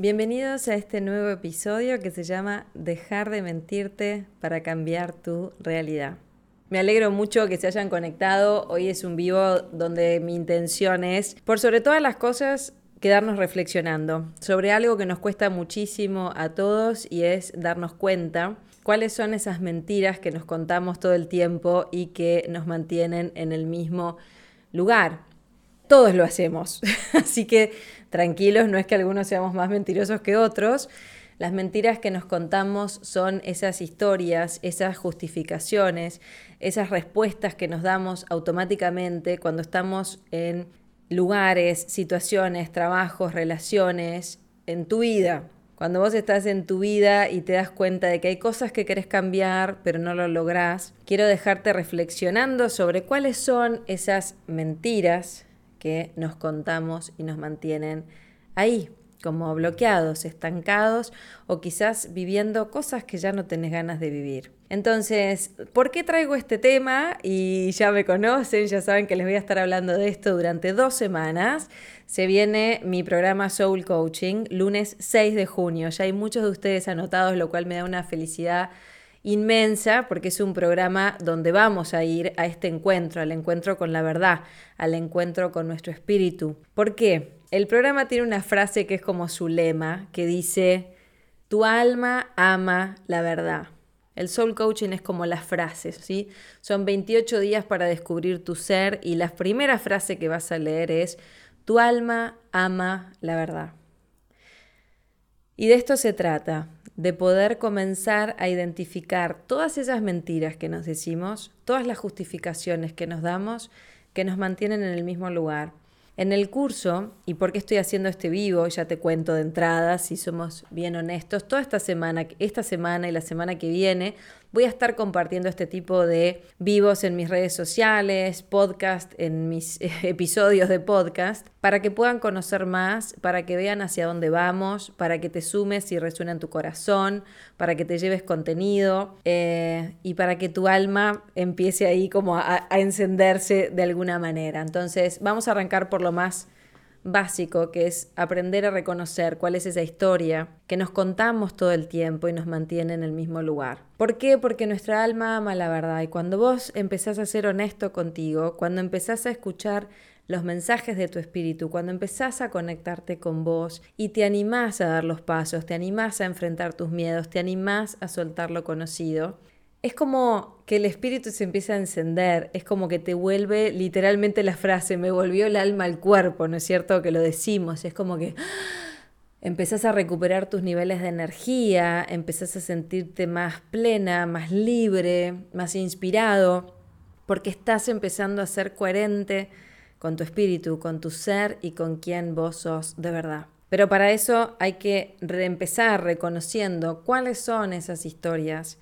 Bienvenidos a este nuevo episodio que se llama Dejar de mentirte para cambiar tu realidad. Me alegro mucho que se hayan conectado. Hoy es un vivo donde mi intención es, por sobre todas las cosas, quedarnos reflexionando sobre algo que nos cuesta muchísimo a todos y es darnos cuenta cuáles son esas mentiras que nos contamos todo el tiempo y que nos mantienen en el mismo lugar. Todos lo hacemos, así que tranquilos, no es que algunos seamos más mentirosos que otros. Las mentiras que nos contamos son esas historias, esas justificaciones, esas respuestas que nos damos automáticamente cuando estamos en lugares, situaciones, trabajos, relaciones, en tu vida. Cuando vos estás en tu vida y te das cuenta de que hay cosas que querés cambiar, pero no lo lográs, quiero dejarte reflexionando sobre cuáles son esas mentiras que nos contamos y nos mantienen ahí, como bloqueados, estancados o quizás viviendo cosas que ya no tenés ganas de vivir. Entonces, ¿por qué traigo este tema? Y ya me conocen, ya saben que les voy a estar hablando de esto durante dos semanas. Se viene mi programa Soul Coaching, lunes 6 de junio. Ya hay muchos de ustedes anotados, lo cual me da una felicidad inmensa porque es un programa donde vamos a ir a este encuentro, al encuentro con la verdad, al encuentro con nuestro espíritu. ¿Por qué? El programa tiene una frase que es como su lema, que dice, tu alma ama la verdad. El soul coaching es como las frases, ¿sí? Son 28 días para descubrir tu ser y la primera frase que vas a leer es, tu alma ama la verdad. Y de esto se trata, de poder comenzar a identificar todas esas mentiras que nos decimos, todas las justificaciones que nos damos, que nos mantienen en el mismo lugar. En el curso, y por qué estoy haciendo este vivo, ya te cuento de entrada, si somos bien honestos, toda esta semana, esta semana y la semana que viene, Voy a estar compartiendo este tipo de vivos en mis redes sociales, podcast, en mis episodios de podcast, para que puedan conocer más, para que vean hacia dónde vamos, para que te sumes y resuena en tu corazón, para que te lleves contenido eh, y para que tu alma empiece ahí como a encenderse de alguna manera. Entonces, vamos a arrancar por lo más básico, que es aprender a reconocer cuál es esa historia que nos contamos todo el tiempo y nos mantiene en el mismo lugar. ¿Por qué? Porque nuestra alma ama la verdad y cuando vos empezás a ser honesto contigo, cuando empezás a escuchar los mensajes de tu espíritu, cuando empezás a conectarte con vos y te animás a dar los pasos, te animás a enfrentar tus miedos, te animás a soltar lo conocido, es como que el espíritu se empieza a encender, es como que te vuelve literalmente la frase, me volvió el alma al cuerpo, ¿no es cierto? Que lo decimos, es como que empezás a recuperar tus niveles de energía, empezás a sentirte más plena, más libre, más inspirado, porque estás empezando a ser coherente con tu espíritu, con tu ser y con quien vos sos de verdad. Pero para eso hay que reempezar reconociendo cuáles son esas historias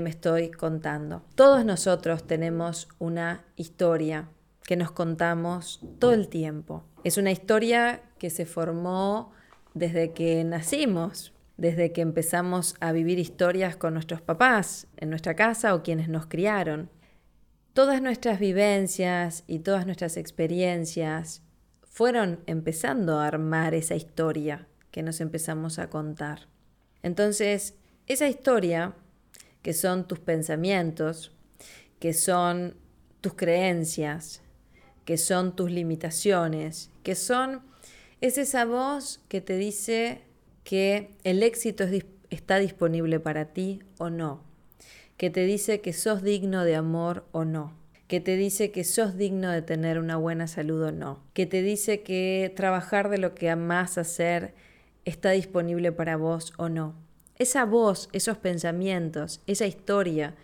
me estoy contando. Todos nosotros tenemos una historia que nos contamos todo el tiempo. Es una historia que se formó desde que nacimos, desde que empezamos a vivir historias con nuestros papás en nuestra casa o quienes nos criaron. Todas nuestras vivencias y todas nuestras experiencias fueron empezando a armar esa historia que nos empezamos a contar. Entonces, esa historia que son tus pensamientos, que son tus creencias, que son tus limitaciones, que son es esa voz que te dice que el éxito está disponible para ti o no, que te dice que sos digno de amor o no, que te dice que sos digno de tener una buena salud o no, que te dice que trabajar de lo que amás hacer está disponible para vos o no. Esa voz, esos pensamientos, esa historia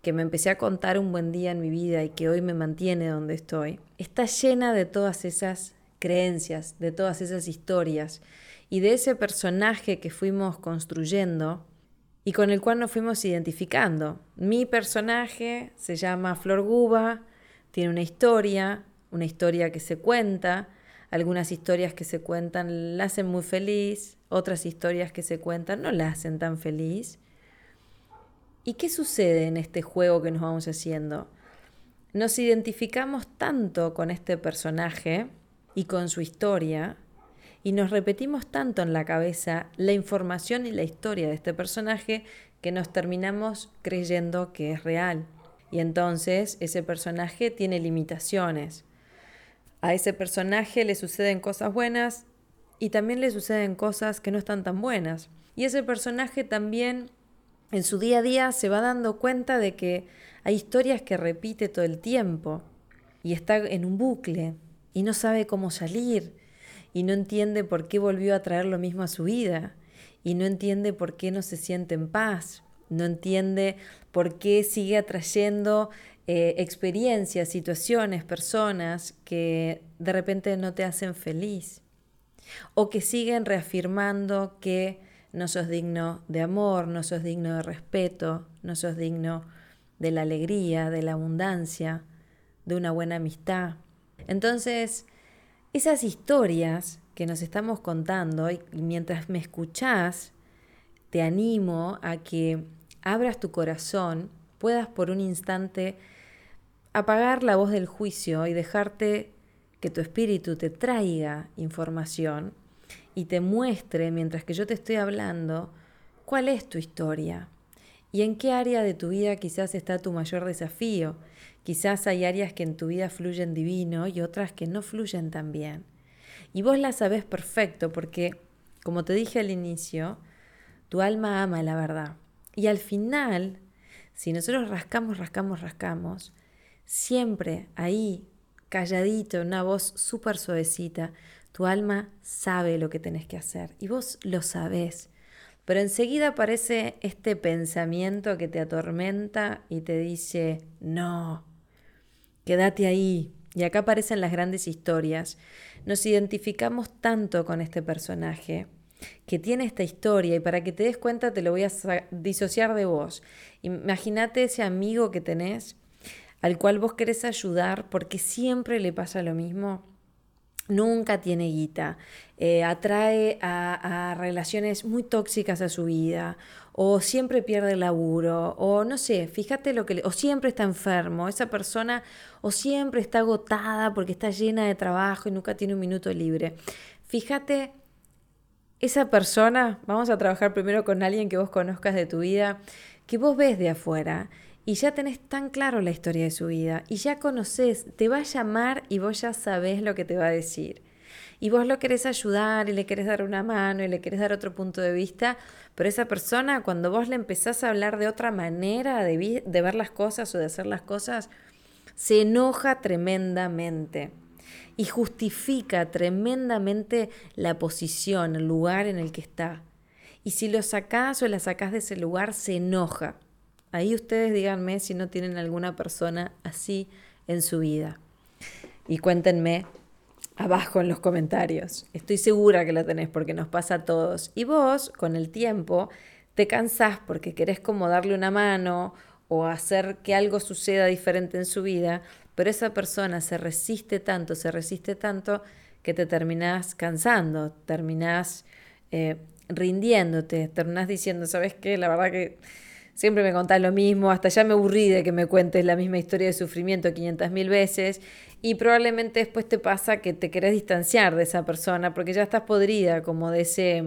que me empecé a contar un buen día en mi vida y que hoy me mantiene donde estoy, está llena de todas esas creencias, de todas esas historias y de ese personaje que fuimos construyendo y con el cual nos fuimos identificando. Mi personaje se llama Flor Guba, tiene una historia, una historia que se cuenta, algunas historias que se cuentan la hacen muy feliz, otras historias que se cuentan no la hacen tan feliz. ¿Y qué sucede en este juego que nos vamos haciendo? Nos identificamos tanto con este personaje y con su historia y nos repetimos tanto en la cabeza la información y la historia de este personaje que nos terminamos creyendo que es real. Y entonces ese personaje tiene limitaciones. A ese personaje le suceden cosas buenas y también le suceden cosas que no están tan buenas. Y ese personaje también en su día a día se va dando cuenta de que hay historias que repite todo el tiempo y está en un bucle y no sabe cómo salir y no entiende por qué volvió a traer lo mismo a su vida y no entiende por qué no se siente en paz, no entiende por qué sigue atrayendo eh, experiencias, situaciones, personas que de repente no te hacen feliz o que siguen reafirmando que no sos digno de amor, no sos digno de respeto, no sos digno de la alegría, de la abundancia, de una buena amistad. Entonces, esas historias que nos estamos contando y mientras me escuchás, te animo a que abras tu corazón, puedas por un instante apagar la voz del juicio y dejarte que tu espíritu te traiga información y te muestre, mientras que yo te estoy hablando, cuál es tu historia y en qué área de tu vida quizás está tu mayor desafío. Quizás hay áreas que en tu vida fluyen divino y otras que no fluyen tan bien. Y vos la sabés perfecto porque, como te dije al inicio, tu alma ama la verdad. Y al final, si nosotros rascamos, rascamos, rascamos, siempre ahí, calladito, una voz súper suavecita, tu alma sabe lo que tenés que hacer y vos lo sabés. Pero enseguida aparece este pensamiento que te atormenta y te dice, no, quédate ahí. Y acá aparecen las grandes historias. Nos identificamos tanto con este personaje que tiene esta historia y para que te des cuenta te lo voy a disociar de vos. Imagínate ese amigo que tenés al cual vos querés ayudar porque siempre le pasa lo mismo. Nunca tiene guita, eh, atrae a, relaciones muy tóxicas a su vida, o siempre pierde el laburo, o no sé, fíjate lo que le, o siempre está enfermo, esa persona, o siempre está agotada porque está llena de trabajo y nunca tiene un minuto libre. Fíjate esa persona, vamos a trabajar primero con alguien que vos conozcas de tu vida, que vos ves de afuera y ya tenés tan claro la historia de su vida y ya conoces, te va a llamar y vos ya sabés lo que te va a decir. Y vos lo querés ayudar y le querés dar una mano y le querés dar otro punto de vista, pero esa persona cuando vos le empezás a hablar de otra manera de, ver las cosas o de hacer las cosas, se enoja tremendamente y justifica tremendamente la posición, el lugar en el que está. Y si lo sacás o la sacás de ese lugar, se enoja. Ahí ustedes díganme si no tienen alguna persona así en su vida. Y cuéntenme abajo en los comentarios. Estoy segura que lo tenés porque nos pasa a todos. Y vos, con el tiempo, te cansás porque querés como darle una mano o hacer que algo suceda diferente en su vida, pero esa persona se resiste tanto, se resiste tanto que te terminás cansando, terminás eh, rindiéndote, terminás diciendo, ¿sabes qué? La verdad que siempre me contás lo mismo, hasta ya me aburrí de que me cuentes la misma historia de sufrimiento 500 mil veces y probablemente después te pasa que te querés distanciar de esa persona porque ya estás podrida como de ese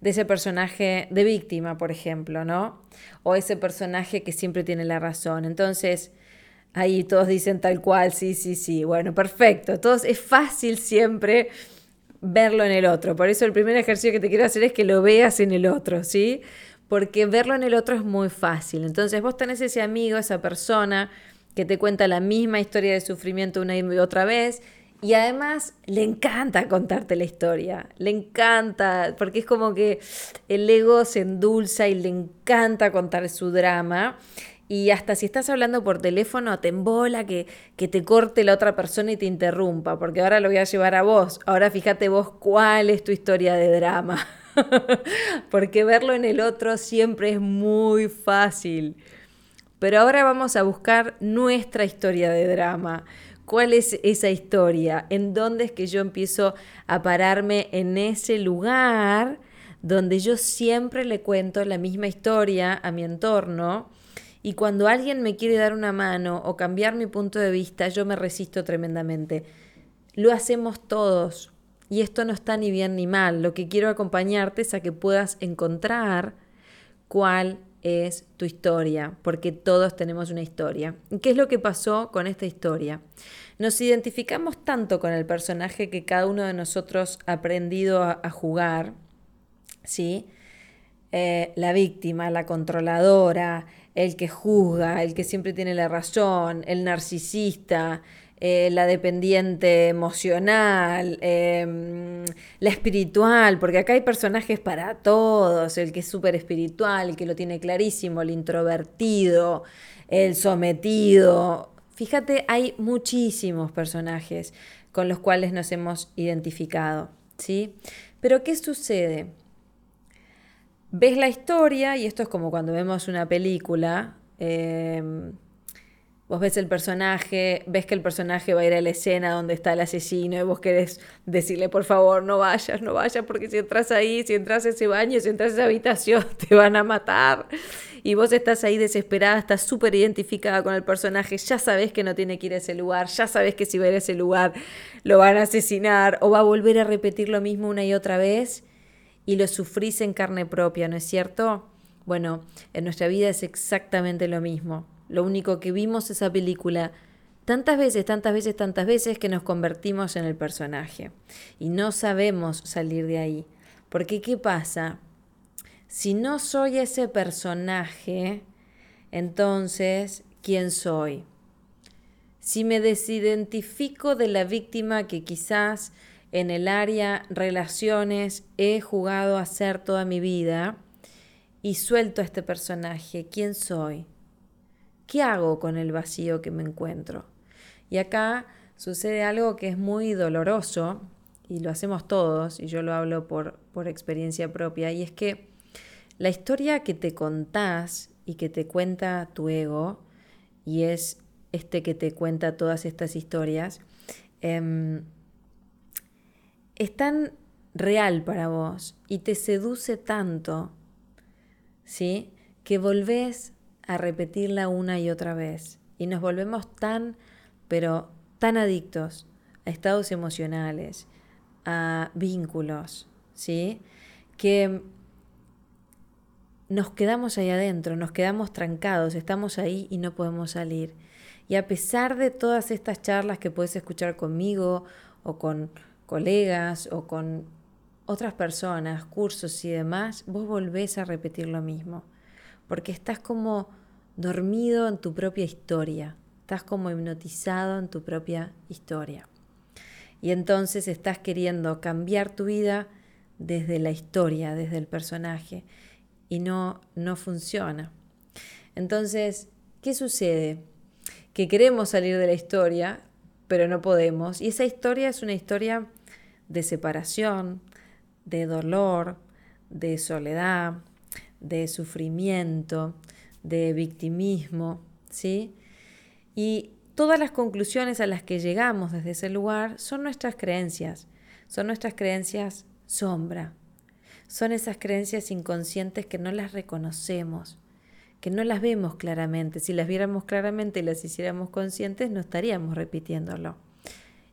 de ese personaje de víctima, por ejemplo, ¿no? O ese personaje que siempre tiene la razón. Entonces, Ahí todos dicen tal cual, sí, sí, sí. Bueno, perfecto. Todos, es fácil siempre verlo en el otro. Por eso el primer ejercicio que te quiero hacer es que lo veas en el otro, ¿sí? Porque verlo en el otro es muy fácil. Entonces vos tenés ese amigo, esa persona que te cuenta la misma historia de sufrimiento una y otra vez y además le encanta contarte la historia, le encanta, porque es como que el ego se endulza y le encanta contar su drama. Y hasta si estás hablando por teléfono, te embola que, que te corte la otra persona y te interrumpa, porque ahora lo voy a llevar a vos. Ahora fíjate vos cuál es tu historia de drama. porque verlo en el otro siempre es muy fácil. Pero ahora vamos a buscar nuestra historia de drama. ¿Cuál es esa historia? ¿En dónde es que yo empiezo a pararme en ese lugar donde yo siempre le cuento la misma historia a mi entorno? Y cuando alguien me quiere dar una mano o cambiar mi punto de vista, yo me resisto tremendamente. Lo hacemos todos. Y esto no está ni bien ni mal. Lo que quiero acompañarte es a que puedas encontrar cuál es tu historia, porque todos tenemos una historia. ¿Qué es lo que pasó con esta historia? Nos identificamos tanto con el personaje que cada uno de nosotros ha aprendido a, jugar, ¿sí? Eh, la víctima, la controladora, el que juzga, el que siempre tiene la razón, el narcisista, eh, la dependiente emocional, em, la espiritual, porque acá hay personajes para todos, el que es súper espiritual, el que lo tiene clarísimo, el introvertido, el sometido. Fíjate, hay muchísimos personajes con los cuales nos hemos identificado, ¿sí? Pero ¿qué sucede? ves la historia, y esto es como cuando vemos una película, em, vos ves el personaje, ves que el personaje va a ir a la escena donde está el asesino y vos querés decirle, por favor, no vayas, no vayas, porque si entras ahí, si entras a ese baño, si entras a esa habitación, te van a matar. Y vos estás ahí desesperada, estás súper identificada con el personaje, ya sabes que no tiene que ir a ese lugar, ya sabes que si va a ir a ese lugar lo van a asesinar o va a volver a repetir lo mismo una y otra vez y lo sufrís en carne propia, ¿no es cierto? Bueno, en nuestra vida es exactamente lo mismo. Lo único que vimos esa película tantas veces, tantas veces, tantas veces que nos convertimos en el personaje y no sabemos salir de ahí. Porque ¿qué pasa? Si no soy ese personaje, entonces, ¿quién soy? Si me desidentifico de la víctima que quizás en el área relaciones he jugado a ser toda mi vida y suelto a este personaje, ¿quién soy? ¿Qué hago con el vacío que me encuentro? Y acá sucede algo que es muy doloroso y lo hacemos todos, y yo lo hablo por, por experiencia propia, y es que la historia que te contás y que te cuenta tu ego, y es este que te cuenta todas estas historias, em, es tan real para vos y te seduce tanto, ¿sí? Que volvés a repetirla una y otra vez. Y nos volvemos tan, pero tan adictos a estados emocionales, a vínculos, ¿sí? Que nos quedamos ahí adentro, nos quedamos trancados, estamos ahí y no podemos salir. Y a pesar de todas estas charlas que puedes escuchar conmigo o con colegas o con otras personas, cursos y demás, vos volvés a repetir lo mismo, porque estás como dormido en tu propia historia, estás como hipnotizado en tu propia historia. Y entonces estás queriendo cambiar tu vida desde la historia, desde el personaje, y no, no funciona. Entonces, ¿qué sucede? Que queremos salir de la historia, pero no podemos. Y esa historia es una historia de separación, de dolor, de soledad, de sufrimiento, de victimismo, ¿sí? Y todas las conclusiones a las que llegamos desde ese lugar son nuestras creencias, son nuestras creencias sombra, son esas creencias inconscientes que no las reconocemos, que no las vemos claramente. Si las viéramos claramente y las hiciéramos conscientes, no estaríamos repitiéndolo.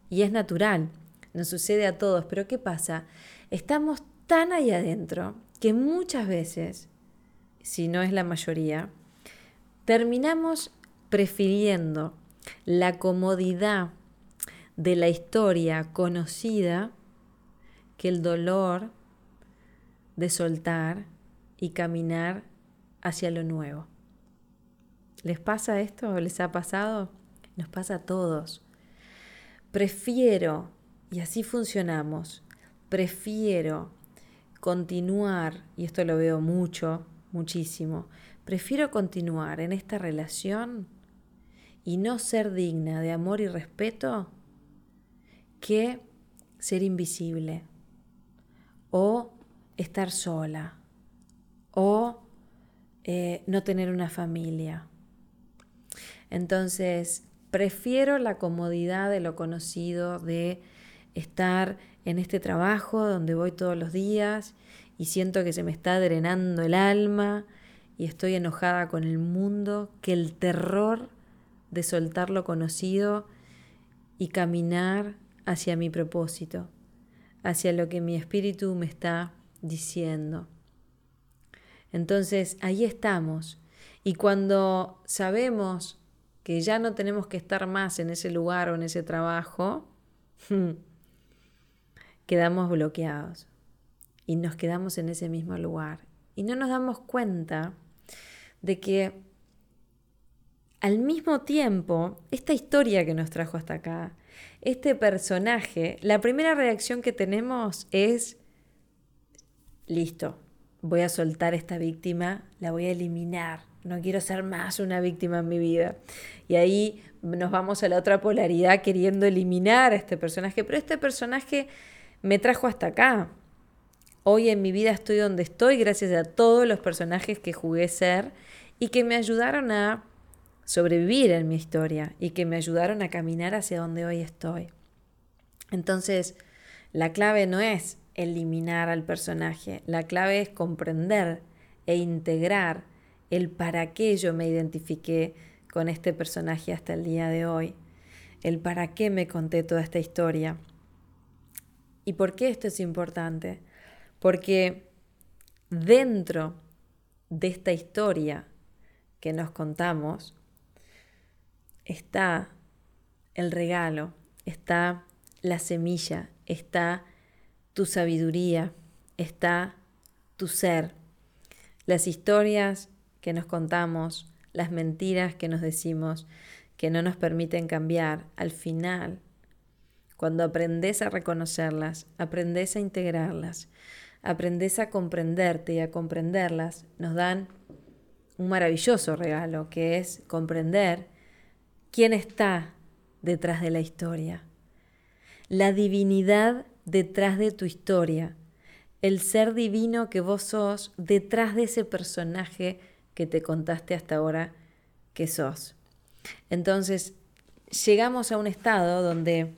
Y es natural, nos sucede a todos, pero ¿qué pasa? Estamos tan ahí adentro que muchas veces, si no es la mayoría, terminamos prefiriendo la comodidad de la historia conocida que el dolor de soltar y caminar hacia lo nuevo. ¿Les pasa esto? ¿Les ha pasado? Nos pasa a todos. Prefiero y así funcionamos. Prefiero continuar, y esto lo veo mucho, muchísimo, prefiero continuar en esta relación y no ser digna de amor y respeto que ser invisible o estar sola o eh, no tener una familia. Entonces, prefiero la comodidad de lo conocido, de estar en este trabajo donde voy todos los días y siento que se me está drenando el alma y estoy enojada con el mundo, que el terror de soltar lo conocido y caminar hacia mi propósito, hacia lo que mi espíritu me está diciendo. Entonces ahí estamos. Y cuando sabemos que ya no tenemos que estar más en ese lugar o en ese trabajo, quedamos bloqueados y nos quedamos en ese mismo lugar. Y no nos damos cuenta de que al mismo tiempo, esta historia que nos trajo hasta acá, este personaje, la primera reacción que tenemos es, listo, voy a soltar esta víctima, la voy a eliminar, no quiero ser más una víctima en mi vida. Y ahí nos vamos a la otra polaridad queriendo eliminar a este personaje, pero este personaje me trajo hasta acá. Hoy en mi vida estoy donde estoy gracias a todos los personajes que jugué ser y que me ayudaron a sobrevivir en mi historia y que me ayudaron a caminar hacia donde hoy estoy. Entonces, la clave no es eliminar al personaje. La clave es comprender e integrar el para qué yo me identifiqué con este personaje hasta el día de hoy, el para qué me conté toda esta historia. ¿Y por qué esto es importante? Porque dentro de esta historia que nos contamos está el regalo, está la semilla, está tu sabiduría, está tu ser. Las historias que nos contamos, las mentiras que nos decimos, que no nos permiten cambiar, al final, cuando aprendes a reconocerlas, aprendes a integrarlas, aprendes a comprenderte y a comprenderlas, nos dan un maravilloso regalo, que es comprender quién está detrás de la historia. La divinidad detrás de tu historia, el ser divino que vos sos detrás de ese personaje que te contaste hasta ahora que sos. Entonces, llegamos a un estado donde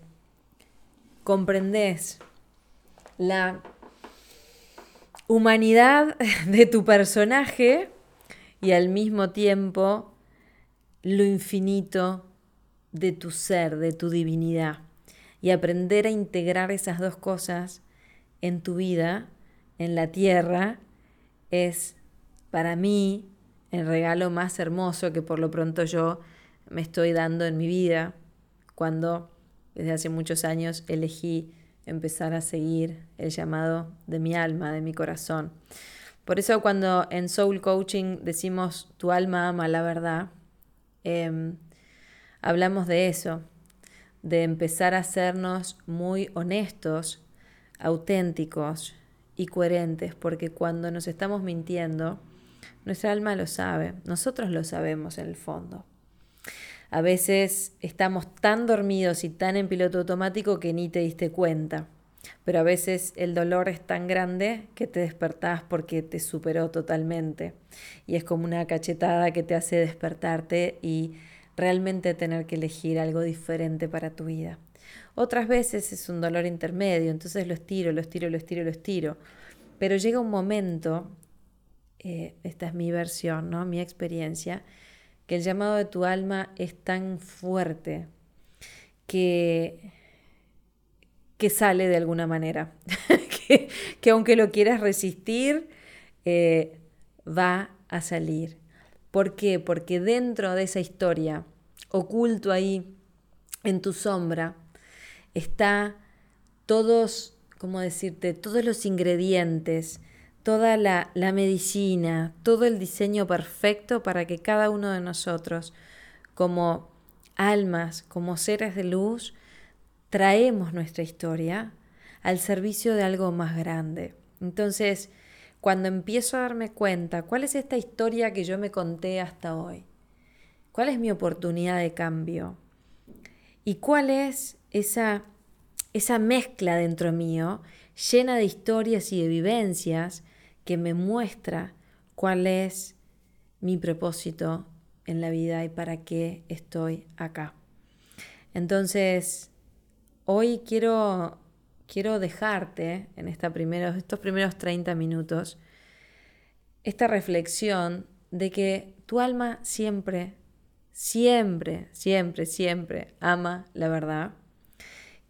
comprendes la humanidad de tu personaje y al mismo tiempo lo infinito de tu ser, de tu divinidad. Y aprender a integrar esas dos cosas en tu vida, en la tierra, es para mí el regalo más hermoso que por lo pronto yo me estoy dando en mi vida cuando desde hace muchos años elegí empezar a seguir el llamado de mi alma, de mi corazón. Por eso cuando en Soul Coaching decimos tu alma ama la verdad, em, hablamos de eso, de empezar a sernos muy honestos, auténticos y coherentes, porque cuando nos estamos mintiendo, nuestra alma lo sabe, nosotros lo sabemos en el fondo. A veces estamos tan dormidos y tan en piloto automático que ni te diste cuenta, pero a veces el dolor es tan grande que te despertás porque te superó totalmente y es como una cachetada que te hace despertarte y realmente tener que elegir algo diferente para tu vida. Otras veces es un dolor intermedio, entonces lo estiro, lo estiro, lo estiro, lo estiro. Pero llega un momento, eh, esta es mi versión, ¿no? mi experiencia, que el llamado de tu alma es tan fuerte que, que sale de alguna manera, que, aunque lo quieras resistir, eh, va a salir. ¿Por qué? Porque dentro de esa historia, oculto ahí en tu sombra, está todos, ¿cómo decirte? Todos los ingredientes, toda la, la medicina, todo el diseño perfecto para que cada uno de nosotros, como almas, como seres de luz, traemos nuestra historia al servicio de algo más grande. Entonces, cuando empiezo a darme cuenta, ¿cuál es esta historia que yo me conté hasta hoy? ¿Cuál es mi oportunidad de cambio? ¿Y cuál es esa, esa mezcla dentro mío llena de historias y de vivencias que me muestra cuál es mi propósito en la vida y para qué estoy acá. Entonces, hoy quiero, quiero dejarte en esta estos primeros 30 minutos esta reflexión de que tu alma siempre, siempre, siempre, siempre ama la verdad.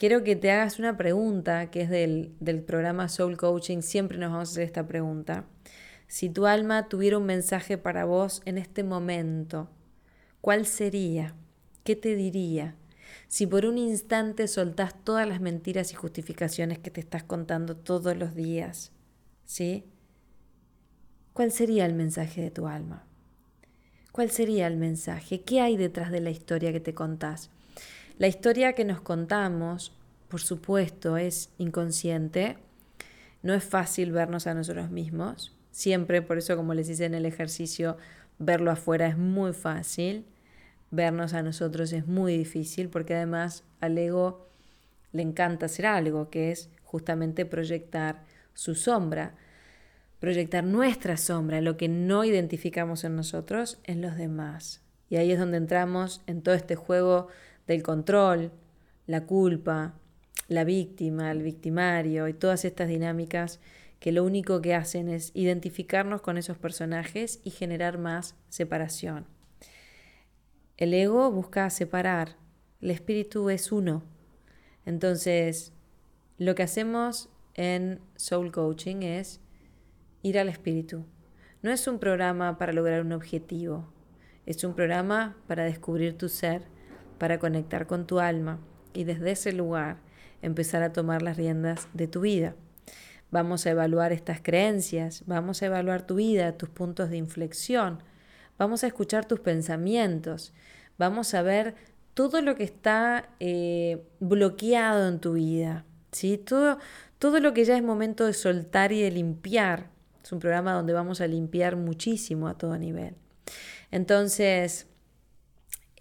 Quiero que te hagas una pregunta que es del, del programa Soul Coaching. Siempre nos vamos a hacer esta pregunta. Si tu alma tuviera un mensaje para vos en este momento, ¿cuál sería? ¿Qué te diría? Si por un instante soltás todas las mentiras y justificaciones que te estás contando todos los días, ¿sí? ¿Cuál sería el mensaje de tu alma? ¿Cuál sería el mensaje? ¿Qué hay detrás de la historia que te contás? La historia que nos contamos, por supuesto, es inconsciente. No es fácil vernos a nosotros mismos. Siempre, por eso como les hice en el ejercicio, verlo afuera es muy fácil. Vernos a nosotros es muy difícil porque además al ego le encanta hacer algo, que es justamente proyectar su sombra proyectar nuestra sombra, lo que no identificamos en nosotros, en los demás. Y ahí es donde entramos en todo este juego del control, la culpa, la víctima, el victimario y todas estas dinámicas que lo único que hacen es identificarnos con esos personajes y generar más separación. El ego busca separar, el espíritu es uno. Entonces, lo que hacemos en Soul Coaching es ir al espíritu. No es un programa para lograr un objetivo, es un programa para descubrir tu ser, para conectar con tu alma y desde ese lugar empezar a tomar las riendas de tu vida. Vamos a evaluar estas creencias, vamos a evaluar tu vida, tus puntos de inflexión, vamos a escuchar tus pensamientos, vamos a ver todo lo que está eh, bloqueado en tu vida, ¿sí? todo, todo lo que ya es momento de soltar y de limpiar es un programa donde vamos a limpiar muchísimo a todo nivel. Entonces,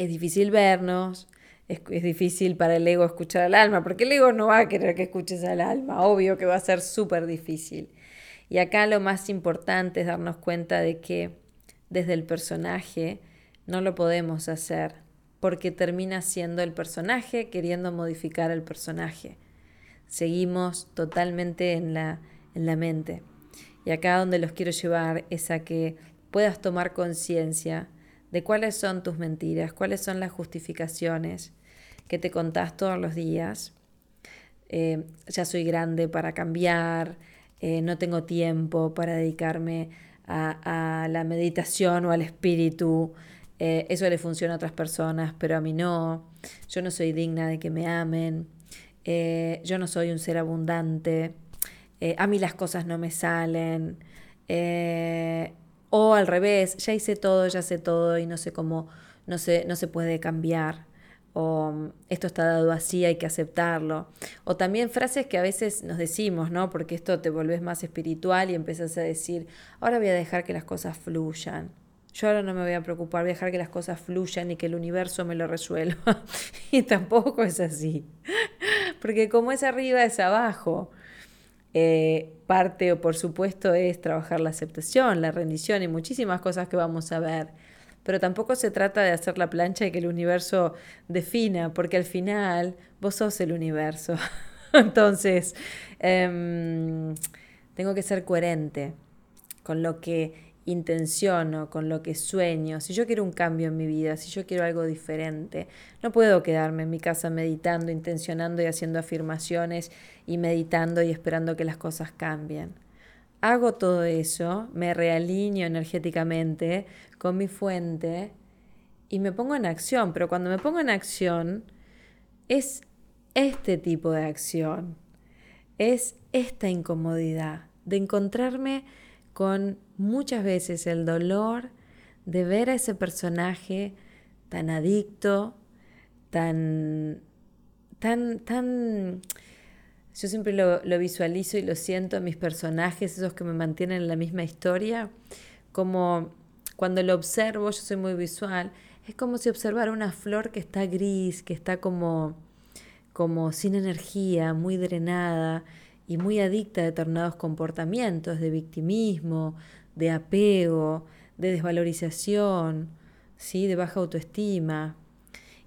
es difícil vernos, es, difícil para el ego escuchar al alma, porque el ego no va a querer que escuches al alma, obvio que va a ser súper difícil. Y acá lo más importante es darnos cuenta de que desde el personaje no lo podemos hacer, porque termina siendo el personaje queriendo modificar al personaje. Seguimos totalmente en la, en la mente. Y acá donde los quiero llevar es a que puedas tomar conciencia de cuáles son tus mentiras, cuáles son las justificaciones que te contás todos los días. Eh, ya soy grande para cambiar, eh, no tengo tiempo para dedicarme a, la meditación o al espíritu. Eh, eso le funciona a otras personas, pero a mí no. Yo no soy digna de que me amen. yo no soy un ser abundante. A mí las cosas no me salen, o al revés, ya hice todo, ya sé todo y no sé cómo, no, sé, no se puede cambiar, o mm, esto está dado así, hay que aceptarlo. O también frases que a veces nos decimos, ¿no? Porque esto te volvés más espiritual y empezás a decir, ahora voy a dejar que las cosas fluyan. Yo ahora no me voy a preocupar, voy a dejar que las cosas fluyan y que el universo me lo resuelva. y tampoco es así. Porque como es arriba, es abajo. Eh, parte, o por supuesto, es trabajar la aceptación, la rendición y muchísimas cosas que vamos a ver. Pero tampoco se trata de hacer la plancha y que el universo defina, porque al final vos sos el universo. Entonces, em, tengo que ser coherente con lo que intenciono, con lo que sueño, si yo quiero un cambio en mi vida, si yo quiero algo diferente, no puedo quedarme en mi casa meditando, intencionando y haciendo afirmaciones y meditando y esperando que las cosas cambien. Hago todo eso, me realineo energéticamente con mi fuente y me pongo en acción, pero cuando me pongo en acción es este tipo de acción, es esta incomodidad de encontrarme con muchas veces el dolor de ver a ese personaje tan adicto, tan, tan, tan... Yo siempre lo, visualizo y lo siento en mis personajes, esos que me mantienen en la misma historia, como cuando lo observo, yo soy muy visual, es como si observara una flor que está gris, que está como, como sin energía, muy drenada, y muy adicta a determinados comportamientos de victimismo, de apego, de desvalorización, ¿sí? de baja autoestima.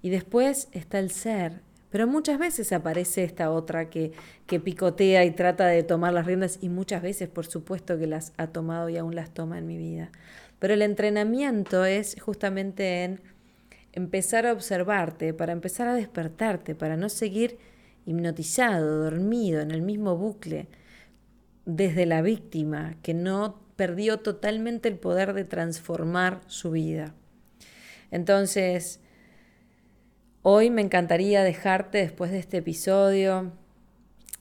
Y después está el ser. Pero muchas veces aparece esta otra que, que picotea y trata de tomar las riendas y muchas veces por supuesto que las ha tomado y aún las toma en mi vida. Pero el entrenamiento es justamente en empezar a observarte, para empezar a despertarte, para no seguir hipnotizado, dormido en el mismo bucle, desde la víctima, que no perdió totalmente el poder de transformar su vida. Entonces, hoy me encantaría dejarte después de este episodio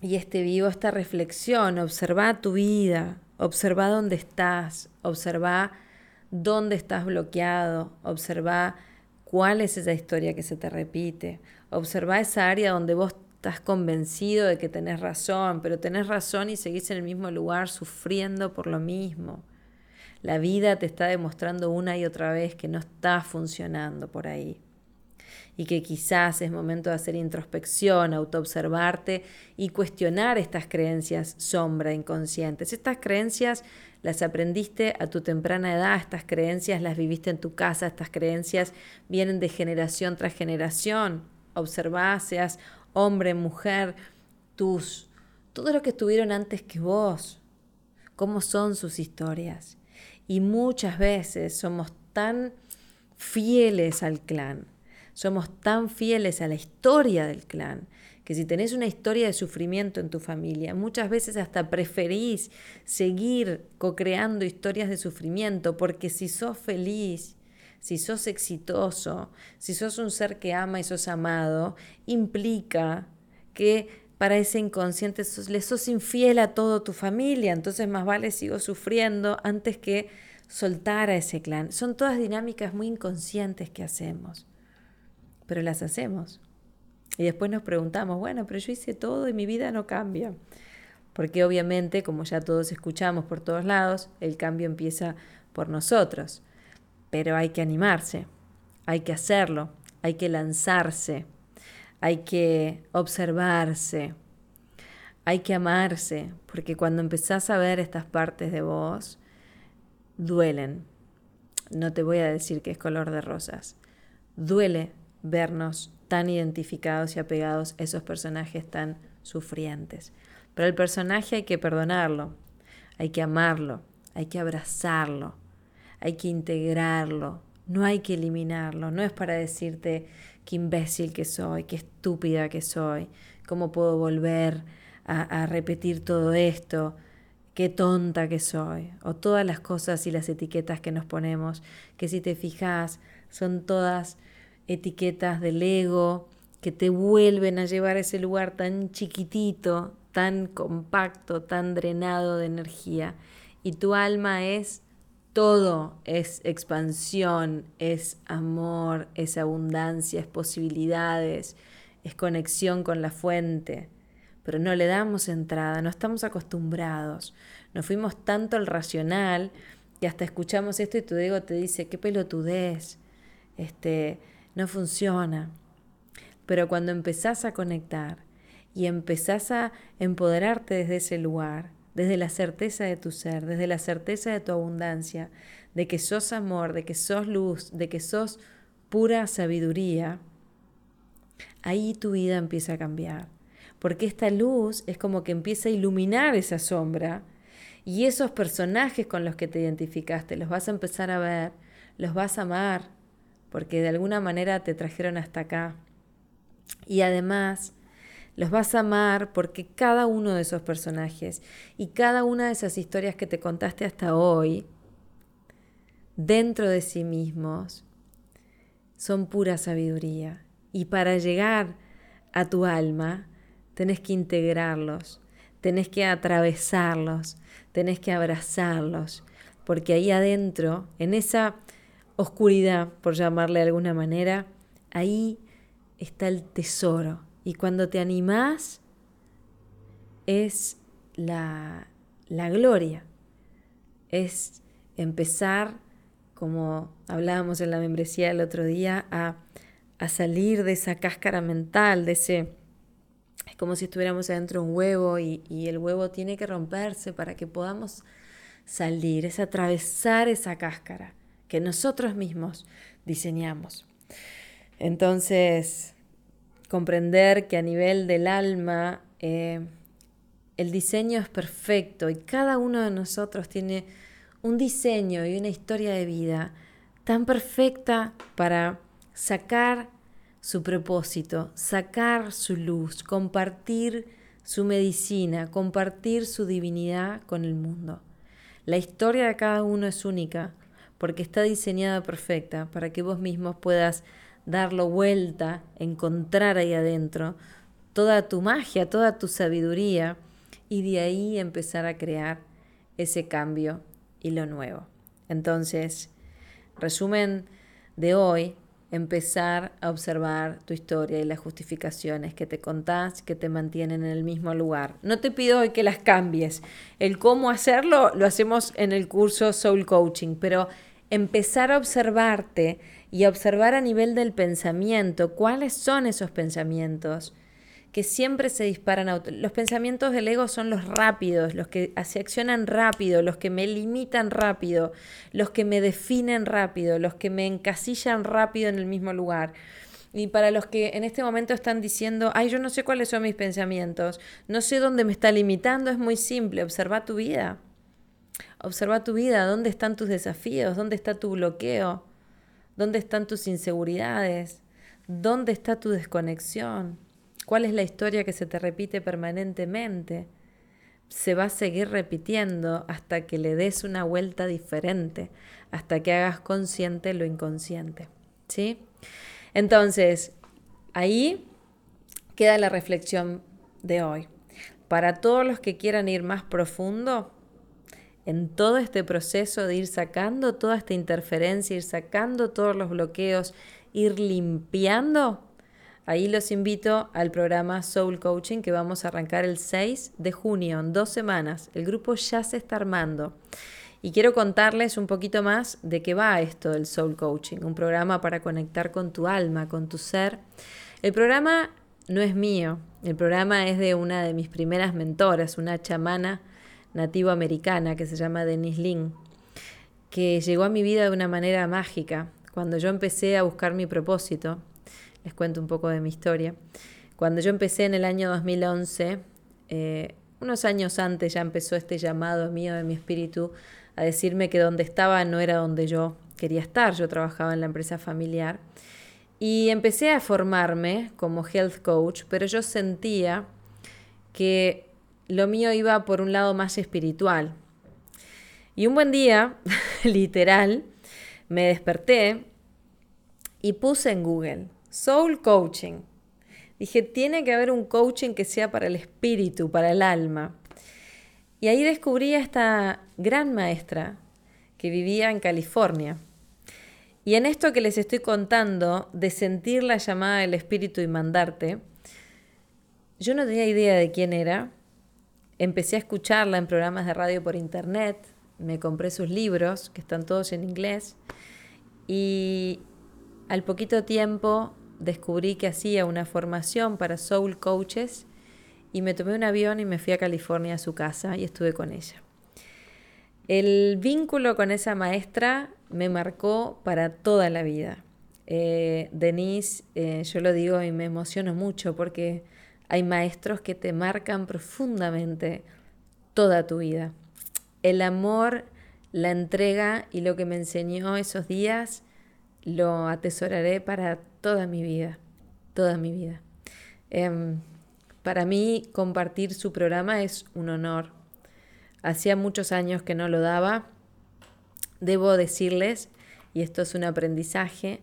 y este vivo, esta reflexión, observa tu vida, observa dónde estás, observa dónde estás bloqueado, observa cuál es esa historia que se te repite, observa esa área donde vos estás convencido de que tenés razón, pero tenés razón y seguís en el mismo lugar sufriendo por lo mismo. La vida te está demostrando una y otra vez que no está funcionando por ahí y que quizás es momento de hacer introspección, autoobservarte y cuestionar estas creencias sombra inconscientes. Estas creencias las aprendiste a tu temprana edad, estas creencias las viviste en tu casa, estas creencias vienen de generación tras generación. Observá, seas hombre, mujer, tus, todo lo que estuvieron antes que vos, cómo son sus historias. Y muchas veces somos tan fieles al clan, somos tan fieles a la historia del clan, que si tenés una historia de sufrimiento en tu familia, muchas veces hasta preferís seguir co-creando historias de sufrimiento, porque si sos feliz, si sos exitoso, si sos un ser que ama y sos amado, implica que para ese inconsciente le sos infiel a toda tu familia, entonces más vale sigo sufriendo antes que soltar a ese clan. Son todas dinámicas muy inconscientes que hacemos, pero las hacemos. Y después nos preguntamos, bueno, pero yo hice todo y mi vida no cambia. Porque obviamente, como ya todos escuchamos por todos lados, el cambio empieza por nosotros pero hay que animarse, hay que hacerlo, hay que lanzarse, hay que observarse, hay que amarse, porque cuando empezás a ver estas partes de vos, duelen. No te voy a decir que es color de rosas. Duele vernos tan identificados y apegados a esos personajes tan sufrientes. Pero el personaje hay que perdonarlo, hay que amarlo, hay que abrazarlo, hay que integrarlo, no hay que eliminarlo, no es para decirte qué imbécil que soy, qué estúpida que soy, cómo puedo volver a, repetir todo esto, qué tonta que soy, o todas las cosas y las etiquetas que nos ponemos, que si te fijas son todas etiquetas del ego que te vuelven a llevar a ese lugar tan chiquitito, tan compacto, tan drenado de energía. Y tu alma es todo es expansión, es amor, es abundancia, es posibilidades, es conexión con la fuente. Pero no le damos entrada, no estamos acostumbrados. Nos fuimos tanto al racional que hasta escuchamos esto y tu ego te dice, qué pelotudez, este, no funciona. Pero cuando empezás a conectar y empezás a empoderarte desde ese lugar, desde la certeza de tu ser, desde la certeza de tu abundancia, de que sos amor, de que sos luz, de que sos pura sabiduría, ahí tu vida empieza a cambiar. Porque esta luz es como que empieza a iluminar esa sombra y esos personajes con los que te identificaste los vas a empezar a ver, los vas a amar, porque de alguna manera te trajeron hasta acá. Y además, los vas a amar porque cada uno de esos personajes y cada una de esas historias que te contaste hasta hoy, dentro de sí mismos, son pura sabiduría. Y para llegar a tu alma, tenés que integrarlos, tenés que atravesarlos, tenés que abrazarlos, porque ahí adentro, en esa oscuridad, por llamarle de alguna manera, ahí está el tesoro y cuando te animás es la, la gloria, es empezar, como hablábamos en la membresía el otro día, a, a salir de esa cáscara mental, de ese Es como si estuviéramos adentro de un huevo y, y el huevo tiene que romperse para que podamos salir, es atravesar esa cáscara que nosotros mismos diseñamos. Entonces, comprender que a nivel del alma eh, el diseño es perfecto y cada uno de nosotros tiene un diseño y una historia de vida tan perfecta para sacar su propósito, sacar su luz, compartir su medicina, compartir su divinidad con el mundo. La historia de cada uno es única porque está diseñada perfecta para que vos mismos puedas darlo vuelta, encontrar ahí adentro toda tu magia, toda tu sabiduría y de ahí empezar a crear ese cambio y lo nuevo. Entonces, resumen de hoy, empezar a observar tu historia y las justificaciones que te contás, que te mantienen en el mismo lugar. No te pido hoy que las cambies. El cómo hacerlo lo hacemos en el curso Soul Coaching, pero empezar a observarte y a observar a nivel del pensamiento cuáles son esos pensamientos que siempre se disparan. Los pensamientos del ego son los rápidos, los que se accionan rápido, los que me limitan rápido, los que me definen rápido, los que me encasillan rápido en el mismo lugar. Y para los que en este momento están diciendo, ay, yo no sé cuáles son mis pensamientos, no sé dónde me está limitando, es muy simple, observa tu vida. Observa tu vida, dónde están tus desafíos, dónde está tu bloqueo, dónde están tus inseguridades, dónde está tu desconexión. ¿Cuál es la historia que se te repite permanentemente? Se va a seguir repitiendo hasta que le des una vuelta diferente, hasta que hagas consciente lo inconsciente. ¿Sí? Entonces, ahí queda la reflexión de hoy. Para todos los que quieran ir más profundo, en todo este proceso de ir sacando toda esta interferencia, ir sacando todos los bloqueos, ir limpiando, Ahí los invito al programa Soul Coaching que vamos a arrancar el 6 de junio, en dos semanas. El grupo ya se está armando. Y quiero contarles un poquito más de qué va esto del Soul Coaching, un programa para conectar con tu alma, con tu ser. El programa no es mío, el programa es de una de mis primeras mentoras, una chamana nativa americana que se llama Denise Lin, que llegó a mi vida de una manera mágica. Cuando yo empecé a buscar mi propósito, les cuento un poco de mi historia. Cuando yo empecé en el año 2011, eh, unos años antes ya empezó este llamado mío de mi espíritu a decirme que donde estaba no era donde yo quería estar. Yo trabajaba en la empresa familiar y empecé a formarme como health coach, pero yo sentía que lo mío iba por un lado más espiritual. Y un buen día, literal, me desperté y puse en Google Soul Coaching. Dije, tiene que haber un coaching que sea para el espíritu, para el alma. Y ahí descubrí a esta gran maestra que vivía en California. Y en esto que les estoy contando, de sentir la llamada del espíritu y mandarte, yo no tenía idea de quién era. Empecé a escucharla en programas de radio por internet, me compré sus libros, que están todos en inglés, y al poquito tiempo descubrí que hacía una formación para soul coaches y me tomé un avión y me fui a California a su casa y estuve con ella. El vínculo con esa maestra me marcó para toda la vida. Eh, Denise, eh, yo lo digo y me emociono mucho porque hay maestros que te marcan profundamente toda tu vida. El amor, la entrega y lo que me enseñó esos días lo atesoraré para toda mi vida, toda mi vida. Em, para mí compartir su programa es un honor. Hacía muchos años que no lo daba. Debo decirles, y esto es un aprendizaje,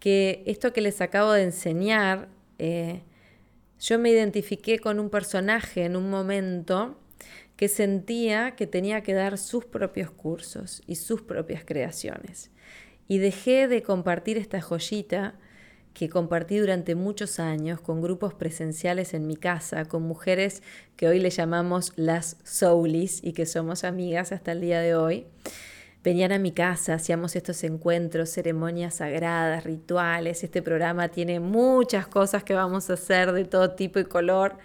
que esto que les acabo de enseñar, eh, yo me identifiqué con un personaje en un momento que sentía que tenía que dar sus propios cursos y sus propias creaciones y dejé de compartir esta joyita que compartí durante muchos años con grupos presenciales en mi casa, con mujeres que hoy le llamamos las soulis y que somos amigas hasta el día de hoy. Venían a mi casa, hacíamos estos encuentros, ceremonias sagradas, rituales. Este programa tiene muchas cosas que vamos a hacer de todo tipo y color.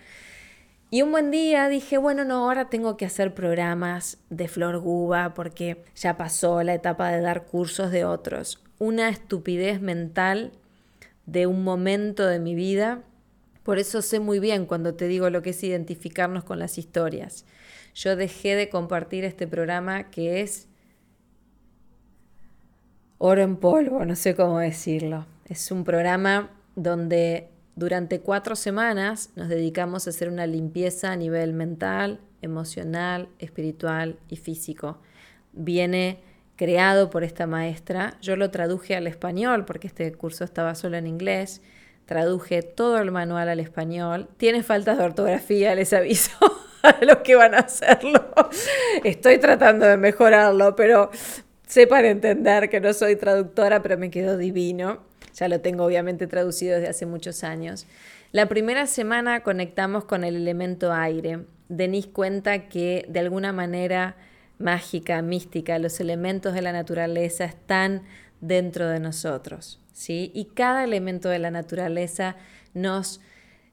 Y un buen día dije, bueno, no, ahora tengo que hacer programas de Flor Guba porque ya pasó la etapa de dar cursos de otros. Una estupidez mental de un momento de mi vida. Por eso sé muy bien cuando te digo lo que es identificarnos con las historias. Yo dejé de compartir este programa que es oro en polvo, no sé cómo decirlo. Es un programa donde durante cuatro semanas nos dedicamos a hacer una limpieza a nivel mental, emocional, espiritual y físico. Viene creado por esta maestra. Yo lo traduje al español porque este curso estaba solo en inglés. Traduje todo el manual al español. Tiene faltas de ortografía, les aviso a los que van a hacerlo. Estoy tratando de mejorarlo, pero sepan entender que no soy traductora, pero me quedó divino. Ya lo tengo obviamente traducido desde hace muchos años. La primera semana conectamos con el elemento aire. Denis cuenta que de alguna manera mágica, mística, los elementos de la naturaleza están dentro de nosotros, ¿sí? Y cada elemento de la naturaleza nos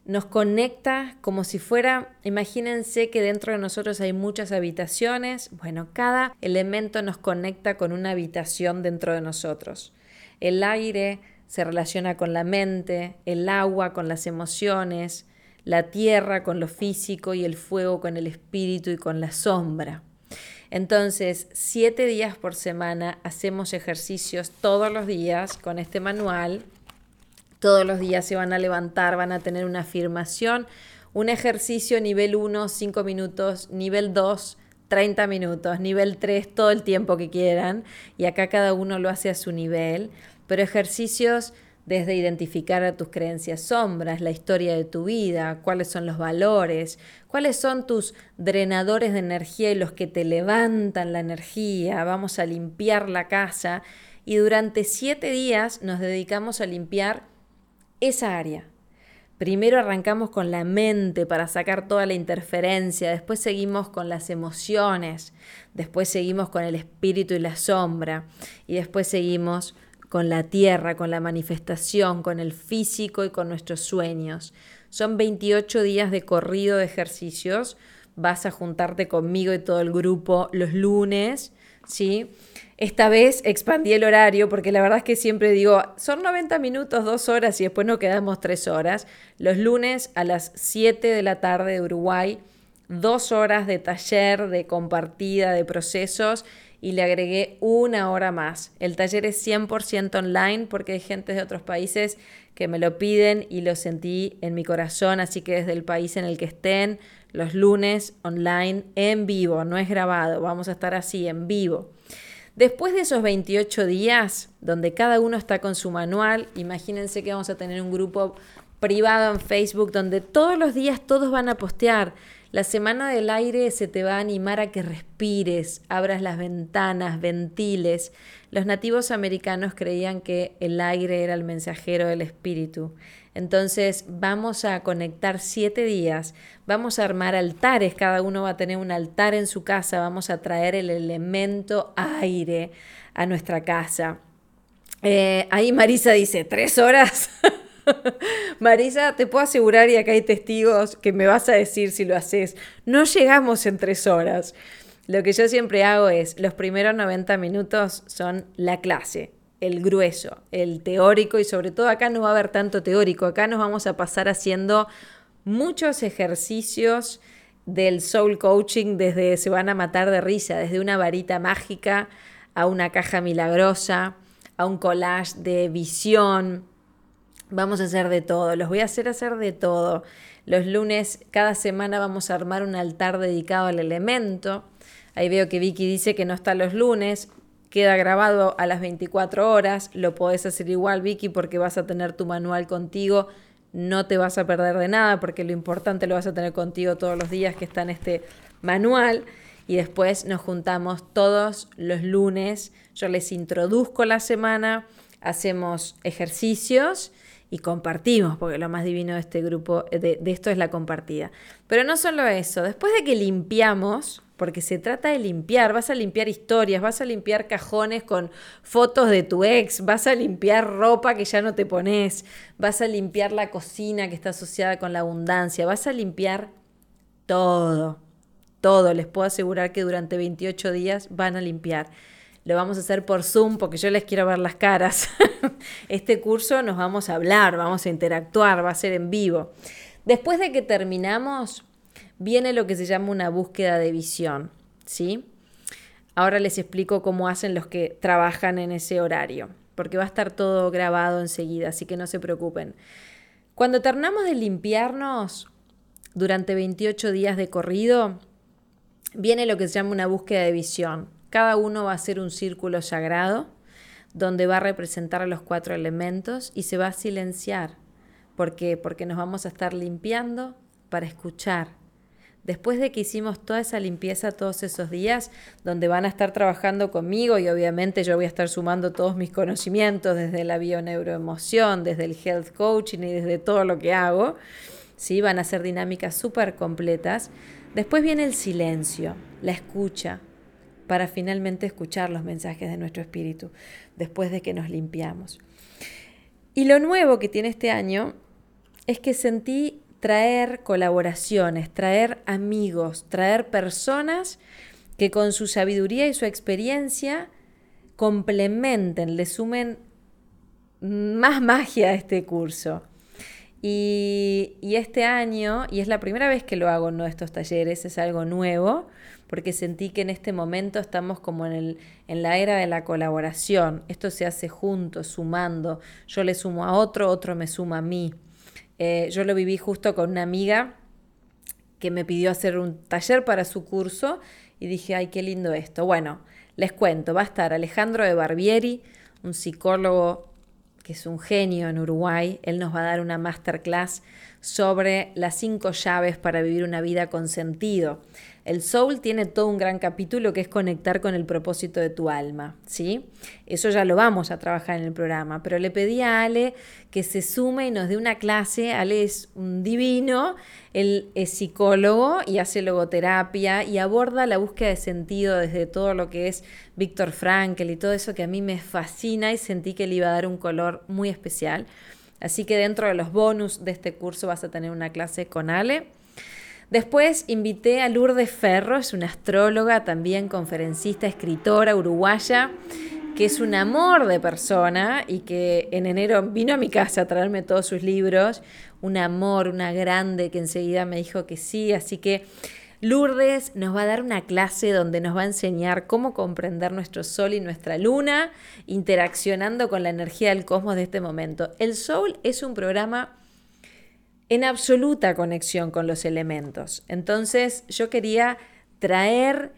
nos conecta como si fuera, imagínense que dentro de nosotros hay muchas habitaciones, bueno, cada elemento nos conecta con una habitación dentro de nosotros. El aire se relaciona con la mente, el agua con las emociones, la tierra con lo físico y el fuego con el espíritu y con la sombra. Entonces, siete días por semana hacemos ejercicios todos los días con este manual. Todos los días se van a levantar, van a tener una afirmación, un ejercicio nivel 1, 5 minutos, nivel 2, 30 minutos, nivel 3, todo el tiempo que quieran. Y acá cada uno lo hace a su nivel pero ejercicios desde identificar a tus creencias sombras, la historia de tu vida, cuáles son los valores, cuáles son tus drenadores de energía y los que te levantan la energía. Vamos a limpiar la casa y durante siete días nos dedicamos a limpiar esa área. Primero arrancamos con la mente para sacar toda la interferencia, después seguimos con las emociones, después seguimos con el espíritu y la sombra y después seguimos con la tierra, con la manifestación, con el físico y con nuestros sueños. Son 28 días de corrido de ejercicios. Vas a juntarte conmigo y todo el grupo los lunes, ¿sí? Esta vez expandí el horario porque la verdad es que siempre digo, son 90 minutos, dos horas y después nos quedamos tres horas. Los lunes a las 7 de la tarde de Uruguay, dos horas de taller, de compartida, de procesos y le agregué una hora más. El taller es 100% online porque hay gente de otros países que me lo piden y lo sentí en mi corazón, así que desde el país en el que estén, los lunes online en vivo, no es grabado, vamos a estar así en vivo. Después de esos 28 días, donde cada uno está con su manual, imagínense que vamos a tener un grupo privado en Facebook donde todos los días todos van a postear la semana del aire se te va a animar a que respires, abras las ventanas, ventiles. Los nativos americanos creían que el aire era el mensajero del espíritu. Entonces vamos a conectar siete días, vamos a armar altares, cada uno va a tener un altar en su casa, vamos a traer el elemento aire a nuestra casa. Eh, ahí Marisa dice, ¿tres horas? Marisa, te puedo asegurar, y acá hay testigos que me vas a decir si lo haces, no llegamos en tres horas. Lo que yo siempre hago es, los primeros 90 minutos son la clase, el grueso, el teórico y sobre todo acá no va a haber tanto teórico, acá nos vamos a pasar haciendo muchos ejercicios del soul coaching desde se van a matar de risa, desde una varita mágica a una caja milagrosa, a un collage de visión, Vamos a hacer de todo, los voy a hacer hacer de todo. Los lunes, cada semana vamos a armar un altar dedicado al elemento. Ahí veo que Vicky dice que no está los lunes, queda grabado a las 24 horas. Lo podés hacer igual, Vicky, porque vas a tener tu manual contigo. No te vas a perder de nada, porque lo importante lo vas a tener contigo todos los días que está en este manual. Y después nos juntamos todos los lunes. Yo les introduzco la semana, hacemos ejercicios y compartimos, porque lo más divino de este grupo, de, esto es la compartida. Pero no solo eso, después de que limpiamos, porque se trata de limpiar, vas a limpiar historias, vas a limpiar cajones con fotos de tu ex, vas a limpiar ropa que ya no te pones, vas a limpiar la cocina que está asociada con la abundancia, vas a limpiar todo, todo, les puedo asegurar que durante 28 días van a limpiar. Lo vamos a hacer por Zoom porque yo les quiero ver las caras. este curso nos vamos a hablar, vamos a interactuar, va a ser en vivo. Después de que terminamos, viene lo que se llama una búsqueda de visión, ¿sí? Ahora les explico cómo hacen los que trabajan en ese horario, porque va a estar todo grabado enseguida, así que no se preocupen. Cuando terminamos de limpiarnos durante 28 días de corrido, viene lo que se llama una búsqueda de visión. Cada uno va a ser un círculo sagrado donde va a representar los cuatro elementos y se va a silenciar. ¿Por qué? Porque nos vamos a estar limpiando para escuchar, Después de que hicimos toda esa limpieza todos esos días, donde van a estar trabajando conmigo y obviamente yo voy a estar sumando todos mis conocimientos desde la bioneuroemoción, desde el health coaching y desde todo lo que hago, ¿sí? van a ser dinámicas súper completas. Después viene el silencio, la escucha, para finalmente escuchar los mensajes de nuestro espíritu, después de que nos limpiamos. Y lo nuevo que tiene este año es que sentí traer colaboraciones, traer amigos, traer personas que con su sabiduría y su experiencia complementen, le sumen más magia a este curso. Y, este año, y es la primera vez que lo hago en uno de estos talleres, es algo nuevo, porque sentí que en este momento estamos como en, el, en la era de la colaboración. Esto se hace juntos, sumando. Yo le sumo a otro, otro me suma a mí. Eh, yo lo viví justo con una amiga que me pidió hacer un taller para su curso y dije, ay, qué lindo esto. Bueno, les cuento, va a estar Alejandro de Barbieri, un psicólogo que es un genio en Uruguay. Él nos va a dar una masterclass sobre las cinco llaves para vivir una vida con sentido. El soul tiene todo un gran capítulo que es conectar con el propósito de tu alma, ¿sí? Eso ya lo vamos a trabajar en el programa, pero le pedí a Ale que se sume y nos dé una clase. Ale es un divino, él es psicólogo y hace logoterapia y aborda la búsqueda de sentido desde todo lo que es Víctor Frankl y todo eso que a mí me fascina y sentí que le iba a dar un color muy especial. Así que dentro de los bonus de este curso vas a tener una clase con Ale. Después invité a Lourdes Ferro, es una astróloga, también conferencista, escritora uruguaya, que es un amor de persona y que en enero vino a mi casa a traerme todos sus libros. Un amor, una grande que enseguida me dijo que sí, así que Lourdes nos va a dar una clase donde nos va a enseñar cómo comprender nuestro sol y nuestra luna, interaccionando con la energía del cosmos de este momento. El Sol es un programa en absoluta conexión con los elementos. Entonces yo quería traer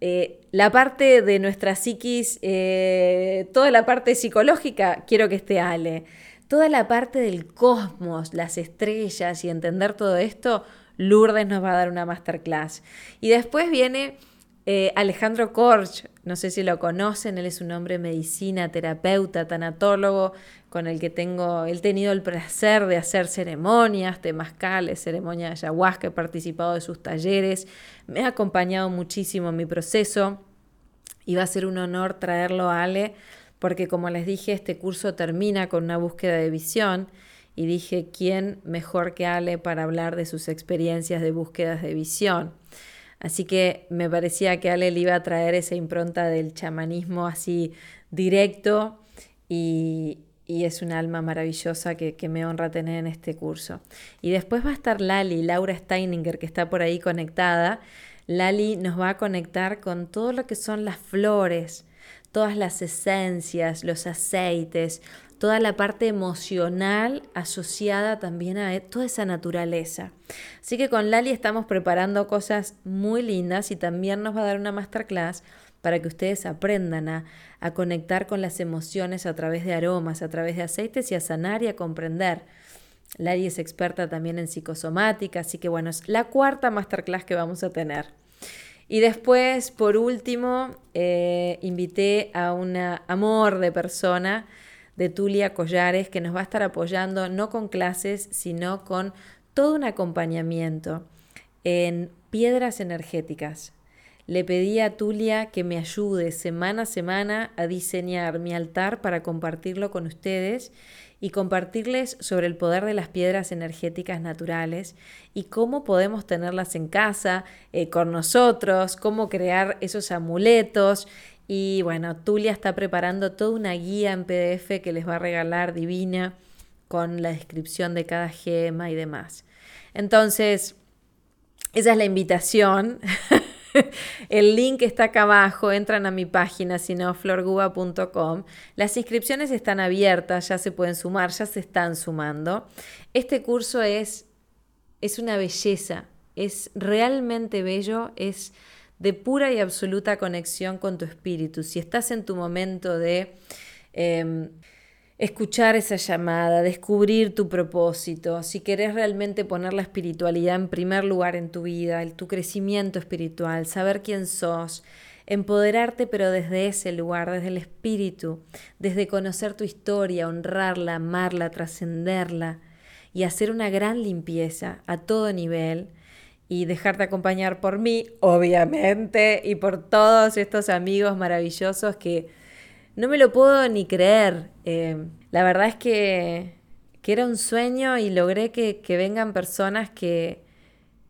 eh, la parte de nuestra psiquis, eh, toda la parte psicológica, quiero que esté Ale. Toda la parte del cosmos, las estrellas y entender todo esto, Lourdes nos va a dar una masterclass. Y después viene eh, Alejandro Korch, no sé si lo conocen, él es un hombre medicina, terapeuta, tanatólogo, con el que tengo, he tenido el placer de hacer ceremonias, temazcales, ceremonias de ayahuasca, he participado de sus talleres, me ha acompañado muchísimo en mi proceso y va a ser un honor traerlo a Ale, porque como les dije, este curso termina con una búsqueda de visión y dije, ¿quién mejor que Ale para hablar de sus experiencias de búsquedas de visión? Así que me parecía que Ale le iba a traer esa impronta del chamanismo así directo y, es un alma maravillosa que, que, me honra tener en este curso. Y después va a estar Lali, Laura Steininger, que está por ahí conectada. Lali nos va a conectar con todo lo que son las flores, todas las esencias, los aceites, toda la parte emocional asociada también a toda esa naturaleza. Así que con Lali estamos preparando cosas muy lindas y también nos va a dar una masterclass para que ustedes aprendan a, a conectar con las emociones a través de aromas, a través de aceites y a sanar y a comprender. Lali es experta también en psicosomática, así que bueno, es la cuarta masterclass que vamos a tener. Y después, por último, eh, invité a un amor de persona de Tulia Collares, que nos va a estar apoyando no con clases, sino con todo un acompañamiento en piedras energéticas. Le pedí a Tulia que me ayude semana a semana a diseñar mi altar para compartirlo con ustedes y compartirles sobre el poder de las piedras energéticas naturales y cómo podemos tenerlas en casa, eh, con nosotros, cómo crear esos amuletos. Y bueno, Tulia está preparando toda una guía en PDF que les va a regalar divina con la descripción de cada gema y demás. Entonces, esa es la invitación. El link está acá abajo, entran a mi página, sino florguba.com. Las inscripciones están abiertas, ya se pueden sumar, ya se están sumando. Este curso es, es una belleza, es realmente bello, es de pura y absoluta conexión con tu espíritu. Si estás en tu momento de... Em, escuchar esa llamada, descubrir tu propósito, si querés realmente poner la espiritualidad en primer lugar en tu vida, el, tu crecimiento espiritual, saber quién sos, empoderarte pero desde ese lugar, desde el espíritu, desde conocer tu historia, honrarla, amarla, trascenderla y hacer una gran limpieza a todo nivel y dejarte acompañar por mí, obviamente, y por todos estos amigos maravillosos que no me lo puedo ni creer. Eh, la verdad es que, era un sueño y logré que, vengan personas que,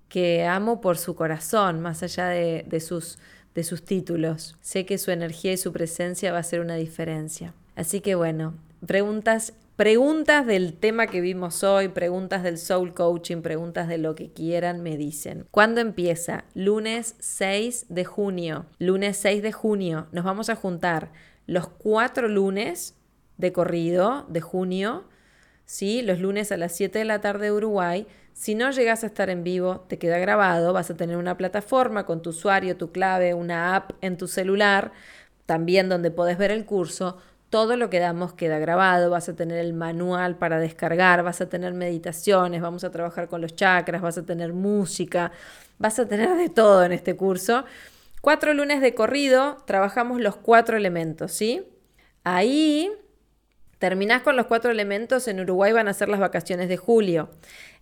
que, amo por su corazón, más allá de, sus, de sus títulos. Sé que su energía y su presencia va a ser una diferencia. Así que bueno, preguntas Preguntas del tema que vimos hoy, preguntas del soul coaching, preguntas de lo que quieran, me dicen. ¿Cuándo empieza? Lunes 6 de junio. Lunes 6 de junio. Nos vamos a juntar los cuatro lunes de corrido de junio, ¿sí? los lunes a las 7 de la tarde de Uruguay. Si no llegas a estar en vivo, te queda grabado, vas a tener una plataforma con tu usuario, tu clave, una app en tu celular, también donde podés ver el curso. Todo lo que damos queda grabado, vas a tener el manual para descargar, vas a tener meditaciones, vamos a trabajar con los chakras, vas a tener música, vas a tener de todo en este curso. Cuatro lunes de corrido, trabajamos los cuatro elementos, ¿sí? Ahí terminás con los cuatro elementos, en Uruguay van a ser las vacaciones de julio.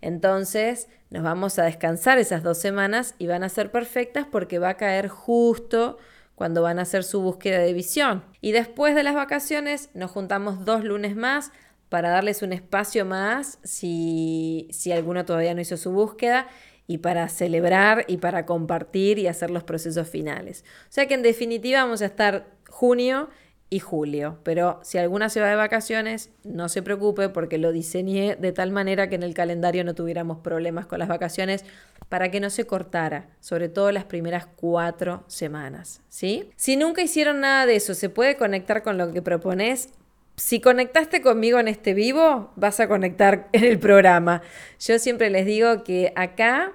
Entonces nos vamos a descansar esas dos semanas y van a ser perfectas porque va a caer justo cuando van a hacer su búsqueda de visión. Y después de las vacaciones nos juntamos dos lunes más para darles un espacio más si, si alguno todavía no hizo su búsqueda y para celebrar y para compartir y hacer los procesos finales. O sea que en definitiva vamos a estar junio y julio, pero si alguna se va de vacaciones, no se preocupe porque lo diseñé de tal manera que en el calendario no tuviéramos problemas con las vacaciones para que no se cortara, sobre todo las primeras cuatro semanas, ¿sí? Si nunca hicieron nada de eso, se puede conectar con lo que propones, si conectaste conmigo en este vivo, vas a conectar en el programa. Yo siempre les digo que acá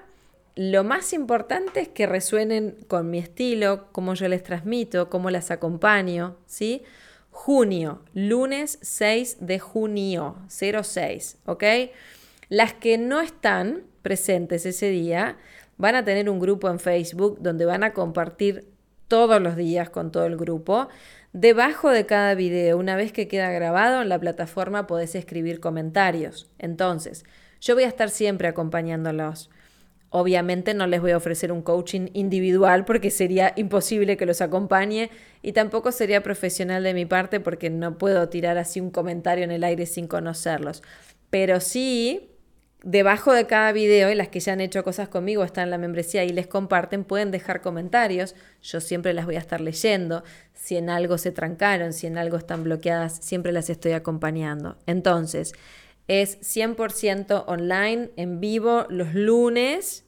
lo más importante es que resuenen con mi estilo, cómo yo les transmito, cómo las acompaño, ¿sí? Junio, lunes 6 de junio, 06, ¿ok? Las que no están presentes ese día van a tener un grupo en Facebook donde van a compartir todos los días con todo el grupo Debajo de cada video, una vez que queda grabado en la plataforma, podés escribir comentarios. Entonces, yo voy a estar siempre acompañándolos. Obviamente no les voy a ofrecer un coaching individual porque sería imposible que los acompañe y tampoco sería profesional de mi parte porque no puedo tirar así un comentario en el aire sin conocerlos. Pero sí debajo de cada video y las que ya han hecho cosas conmigo están en la membresía y les comparten, pueden dejar comentarios. Yo siempre las voy a estar leyendo. Si en algo se trancaron, si en algo están bloqueadas, siempre las estoy acompañando. Entonces, es 100% online, en vivo, los lunes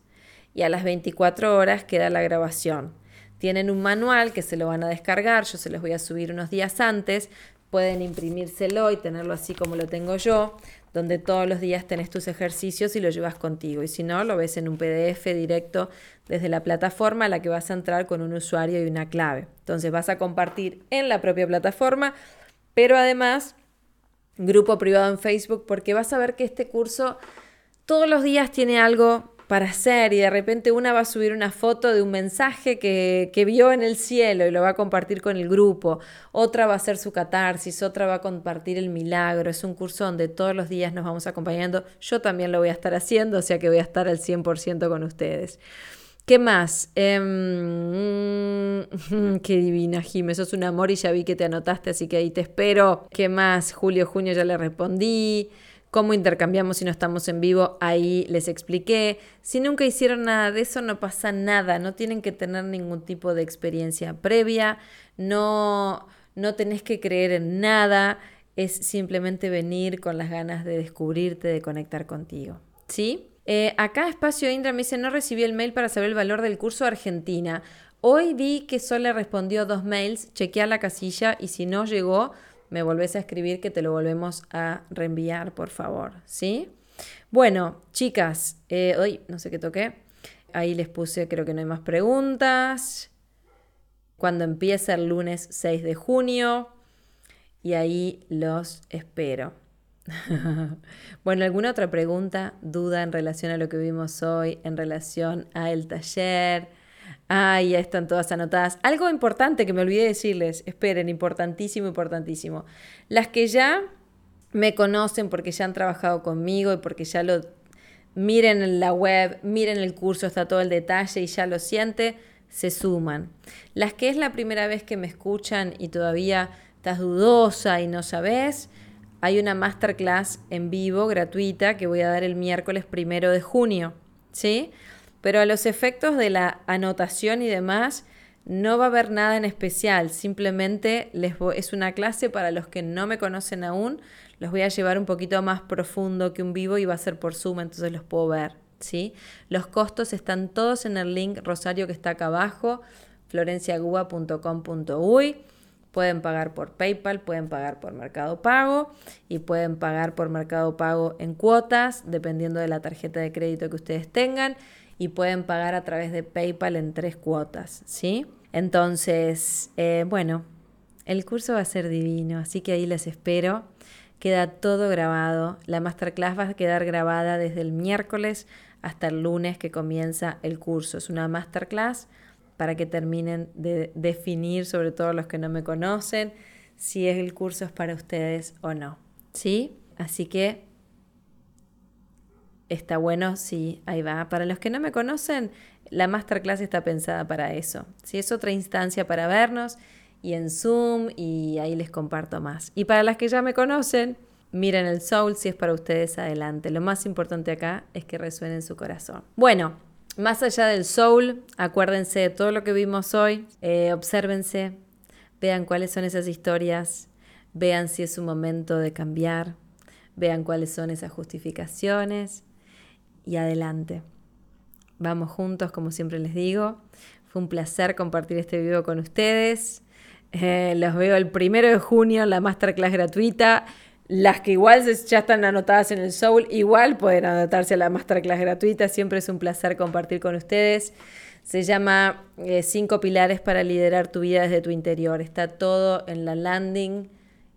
y a las 24 horas queda la grabación. Tienen un manual que se lo van a descargar, yo se los voy a subir unos días antes, pueden imprimírselo y tenerlo así como lo tengo yo donde todos los días tenés tus ejercicios y lo llevas contigo. Y si no, lo ves en un PDF directo desde la plataforma a la que vas a entrar con un usuario y una clave. Entonces vas a compartir en la propia plataforma, pero además grupo privado en Facebook porque vas a ver que este curso todos los días tiene algo para hacer y de repente una va a subir una foto de un mensaje que, que, vio en el cielo y lo va a compartir con el grupo, otra va a hacer su catarsis, otra va a compartir el milagro, es un curso donde todos los días nos vamos acompañando, yo también lo voy a estar haciendo, o sea que voy a estar al 100% con ustedes. ¿Qué más? Em, qué divina, Jim. Eso es un amor y ya vi que te anotaste, así que ahí te espero. ¿Qué más? Julio, junio ya le respondí cómo intercambiamos si no estamos en vivo, ahí les expliqué. Si nunca hicieron nada de eso, no pasa nada, no tienen que tener ningún tipo de experiencia previa, no, no tenés que creer en nada, es simplemente venir con las ganas de descubrirte, de conectar contigo. ¿Sí? Eh, acá Espacio Indra me dice, no recibí el mail para saber el valor del curso Argentina. Hoy vi que solo respondió dos mails, chequeé la casilla y si no llegó, me volvés a escribir que te lo volvemos a reenviar, por favor, ¿sí? Bueno, chicas, eh, hoy no sé qué toqué. Ahí les puse, creo que no hay más preguntas. Cuando empieza el lunes 6 de junio. Y ahí los espero. bueno, ¿alguna otra pregunta, duda en relación a lo que vimos hoy, en relación al taller? Ah, ya están todas anotadas. Algo importante que me olvidé decirles, esperen, importantísimo, importantísimo. Las que ya me conocen porque ya han trabajado conmigo y porque ya lo miren en la web, miren el curso, está todo el detalle y ya lo siente, se suman. Las que es la primera vez que me escuchan y todavía estás dudosa y no sabes, hay una masterclass en vivo gratuita que voy a dar el miércoles primero de junio. ¿Sí? Pero a los efectos de la anotación y demás, no va a haber nada en especial, simplemente les es una clase para los que no me conocen aún, los voy a llevar un poquito más profundo que un vivo y va a ser por Zoom, entonces los puedo ver, ¿sí? Los costos están todos en el link Rosario que está acá abajo, florenciagua.com.uy. Pueden pagar por PayPal, pueden pagar por Mercado Pago y pueden pagar por Mercado Pago en cuotas, dependiendo de la tarjeta de crédito que ustedes tengan y pueden pagar a través de PayPal en tres cuotas, ¿sí? Entonces, eh, bueno, el curso va a ser divino, así que ahí les espero. Queda todo grabado. La masterclass va a quedar grabada desde el miércoles hasta el lunes que comienza el curso. Es una masterclass para que terminen de definir, sobre todo los que no me conocen, si el curso es para ustedes o no. ¿Sí? Así que Está bueno, sí, ahí va. Para los que no me conocen, la masterclass está pensada para eso. Si es otra instancia para vernos y en Zoom y ahí les comparto más. Y para las que ya me conocen, miren el soul, si es para ustedes, adelante. Lo más importante acá es que resuene en su corazón. Bueno, más allá del soul, acuérdense de todo lo que vimos hoy, eh, obsérvense, vean cuáles son esas historias, vean si es un momento de cambiar, vean cuáles son esas justificaciones y adelante. Vamos juntos, como siempre les digo. Fue un placer compartir este video con ustedes. Eh, los veo el primero de junio en la masterclass gratuita. Las que igual ya están anotadas en el Soul, igual pueden anotarse a la masterclass gratuita. Siempre es un placer compartir con ustedes. Se llama eh, Cinco pilares para liderar tu vida desde tu interior. Está todo en la landing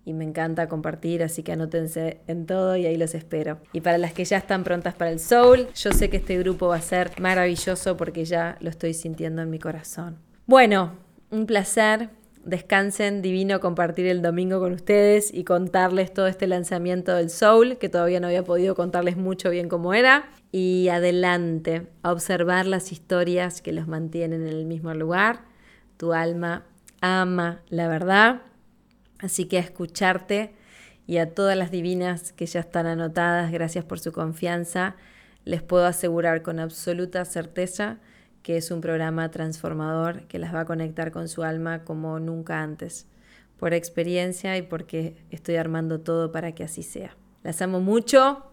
y me encanta compartir, así que anótense en todo y ahí los espero. Y para las que ya están prontas para el Soul, yo sé que este grupo va a ser maravilloso porque ya lo estoy sintiendo en mi corazón. Bueno, un placer. Descansen, divino compartir el domingo con ustedes y contarles todo este lanzamiento del Soul, que todavía no había podido contarles mucho bien cómo era. Y adelante, a observar las historias que los mantienen en el mismo lugar. Tu alma ama la verdad Así que a escucharte y a todas las divinas que ya están anotadas, gracias por su confianza, les puedo asegurar con absoluta certeza que es un programa transformador que las va a conectar con su alma como nunca antes, por experiencia y porque estoy armando todo para que así sea. Las amo mucho.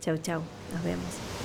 Chau, chau. Nos vemos.